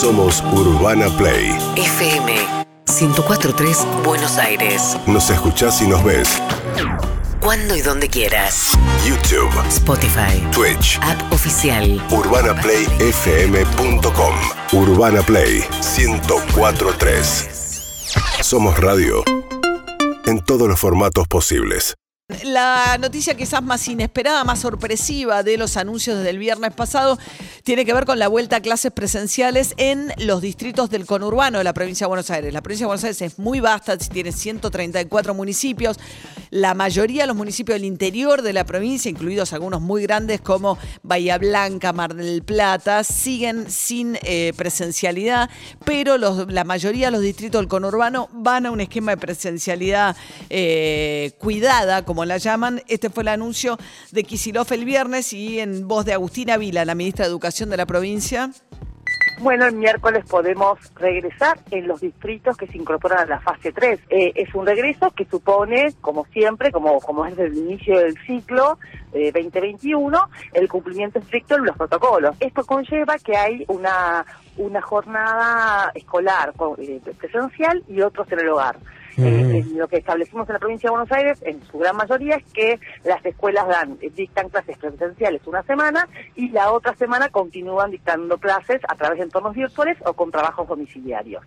Somos Urbana Play. FM 1043 Buenos Aires. Nos escuchás y nos ves. Cuando y donde quieras. YouTube, Spotify. Twitch, App oficial. urbanaplayfm.com. Urbana Play 1043. Somos radio en todos los formatos posibles. La noticia quizás más inesperada, más sorpresiva de los anuncios del viernes pasado tiene que ver con la vuelta a clases presenciales en los distritos del conurbano de la provincia de Buenos Aires. La provincia de Buenos Aires es muy vasta, tiene 134 municipios. La mayoría de los municipios del interior de la provincia, incluidos algunos muy grandes como Bahía Blanca, Mar del Plata, siguen sin eh, presencialidad, pero la mayoría de los distritos del conurbano van a un esquema de presencialidad eh, cuidada, como la llaman. Este fue el anuncio de Kisilov el viernes y en voz de Agustina Vila, la ministra de Educación de la provincia. Bueno, el miércoles podemos regresar en los distritos que se incorporan a la fase 3. Eh, es un regreso que supone, como siempre, como, como es el inicio del ciclo eh, 2021, el cumplimiento estricto de los protocolos. Esto conlleva que hay una, una jornada escolar co- eh, presencial y otros en el hogar. Eh, en lo que establecimos en la provincia de Buenos Aires, en su gran mayoría, es que las escuelas dan, eh, dictan clases presenciales una semana y la otra semana continúan dictando clases a través de entornos virtuales o con trabajos domiciliarios.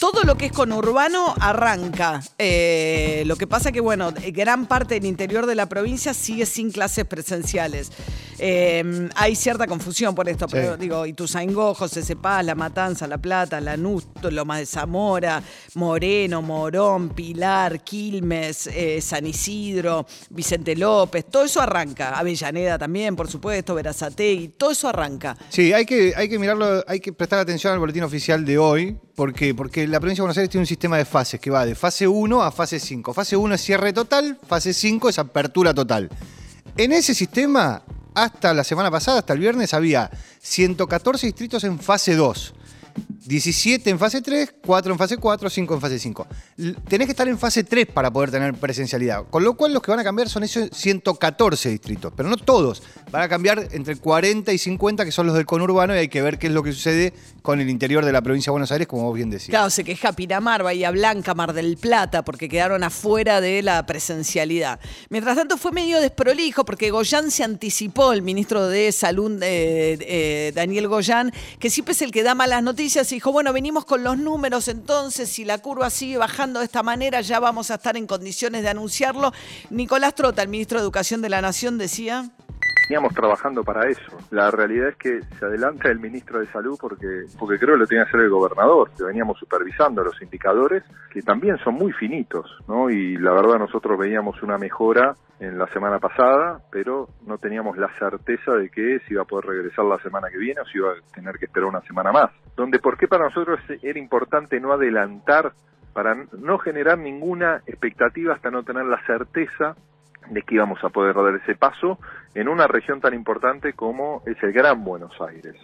Todo lo que es conurbano arranca. Eh, lo que pasa que, bueno, gran parte del interior de la provincia sigue sin clases presenciales. Eh, hay cierta confusión por esto, pero digo, Ituzaingó, José Cepaz, La Matanza, La Plata, Lanús, Lomas de Zamora, Moreno, Morón, Pilar, Quilmes, eh, San Isidro, Vicente López, todo eso arranca. Avellaneda también, por supuesto, Verazategui, todo eso arranca. Sí, hay que, hay que mirarlo, hay que prestar atención al boletín oficial de hoy. ¿Por qué? Porque la provincia de Buenos Aires tiene un sistema de fases que va de fase 1 a fase 5. Fase 1 es cierre total, fase 5 es apertura total. En ese sistema, hasta la semana pasada, hasta el viernes, había 114 distritos en fase 2. 17 en fase 3, 4 en fase 4, 5 en fase 5. L- Tenés que estar en fase 3 para poder tener presencialidad. Con lo cual los que van a cambiar son esos 114 distritos, pero no todos. Van a cambiar entre 40 y 50 que son los del conurbano y hay que ver qué es lo que sucede con el interior de la provincia de Buenos Aires, como vos bien decís. Claro, se queja Pinamar, Bahía Blanca, Mar del Plata, porque quedaron afuera de la presencialidad. Mientras tanto, fue medio desprolijo porque Goyán se anticipó, el ministro de Salud, eh, eh, Daniel Goyán, que siempre es el que da malas noticias, dijo, bueno, venimos con los números, entonces, si la curva sigue bajando de esta manera, ya vamos a estar en condiciones de anunciarlo. Nicolás Trota, el ministro de Educación de la Nación, decía... Veníamos trabajando para eso. La realidad es que se adelanta el ministro de Salud porque, porque creo que lo tenía que hacer el gobernador, veníamos supervisando los indicadores, que también son muy finitos, ¿no? Y la verdad nosotros veíamos una mejora en la semana pasada, pero no teníamos la certeza de que se iba a poder regresar la semana que viene o si iba a tener que esperar una semana más. Donde, ¿por qué para nosotros era importante no adelantar para no generar ninguna expectativa hasta no tener la certeza de que íbamos a poder dar ese paso en una región tan importante como es el Gran Buenos Aires.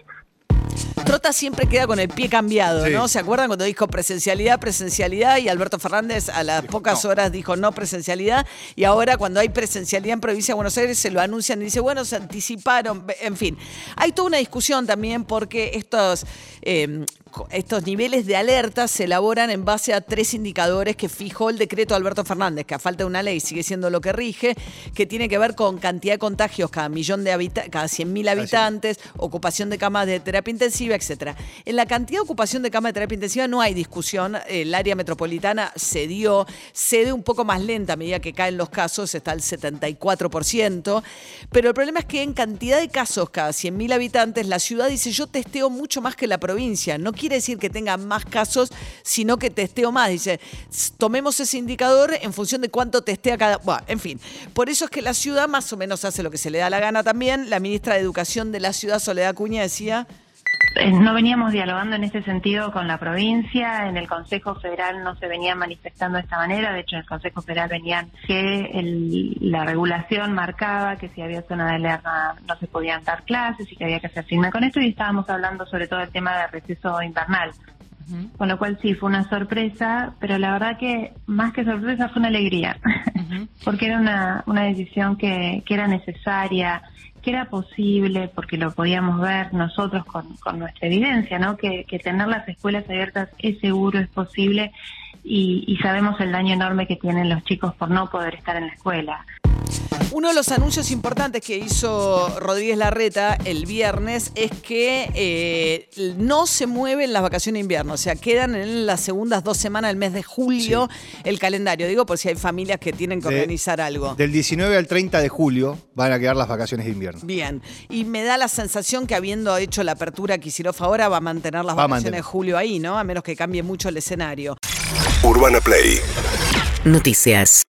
Trota siempre queda con el pie cambiado, Sí. ¿no? ¿Se acuerdan cuando dijo presencialidad, presencialidad? Y Alberto Fernández a las pocas horas dijo no presencialidad. Y ahora cuando hay presencialidad en provincia de Buenos Aires se lo anuncian y dice, bueno, se anticiparon. En fin, hay toda una discusión también porque estos, eh, estos niveles de alerta se elaboran en base a tres indicadores que fijó el decreto de Alberto Fernández, que a falta de una ley sigue siendo lo que rige, que tiene que ver con cantidad de contagios cada millón de habitantes, cada 100.000 habitantes, ocupación de camas de terapia intensiva, etcétera. En la cantidad de ocupación de camas de terapia intensiva no hay discusión. El área metropolitana cedió, cede un poco más lenta a medida que caen los casos, está al 74%. Pero el problema es que en cantidad de casos cada 100.000 habitantes, la ciudad dice yo testeo mucho más que la provincia. No quiere decir que tenga más casos, sino que testeo más. Dice, "S- tomemos ese indicador en función de cuánto testea cada... Bueno, en fin, por eso es que la ciudad más o menos hace lo que se le da la gana también. La ministra de Educación de la ciudad, Soledad Cuña, decía... Eh, No veníamos dialogando en ese sentido con la provincia, en el Consejo Federal no se venía manifestando de esta manera, de hecho en el Consejo Federal venían que el- la regulación marcaba que si había zona de alerta no se podían dar clases y que había que hacer firme con esto y estábamos hablando sobre todo del tema de receso invernal. Con lo cual sí, fue una sorpresa, pero la verdad que más que sorpresa fue una alegría, porque era una, una decisión que, que era necesaria, que era posible, porque lo podíamos ver nosotros con, nuestra evidencia, ¿no? Que, que tener las escuelas abiertas es seguro, es posible y, y sabemos el daño enorme que tienen los chicos por no poder estar en la escuela. Uno de los anuncios importantes que hizo Rodríguez Larreta el viernes es que eh, no se mueven las vacaciones de invierno, o sea, quedan en las segundas dos semanas del mes de julio el calendario. Digo, por si hay familias que tienen que De- organizar algo. Del 19 al 30 de julio van a quedar las vacaciones de invierno. Bien, y me da la sensación que habiendo hecho la apertura Kicillof ahora va a mantener las Va vacaciones mantener. de julio ahí, ¿no? A menos que cambie mucho el escenario. Urbana Play Noticias.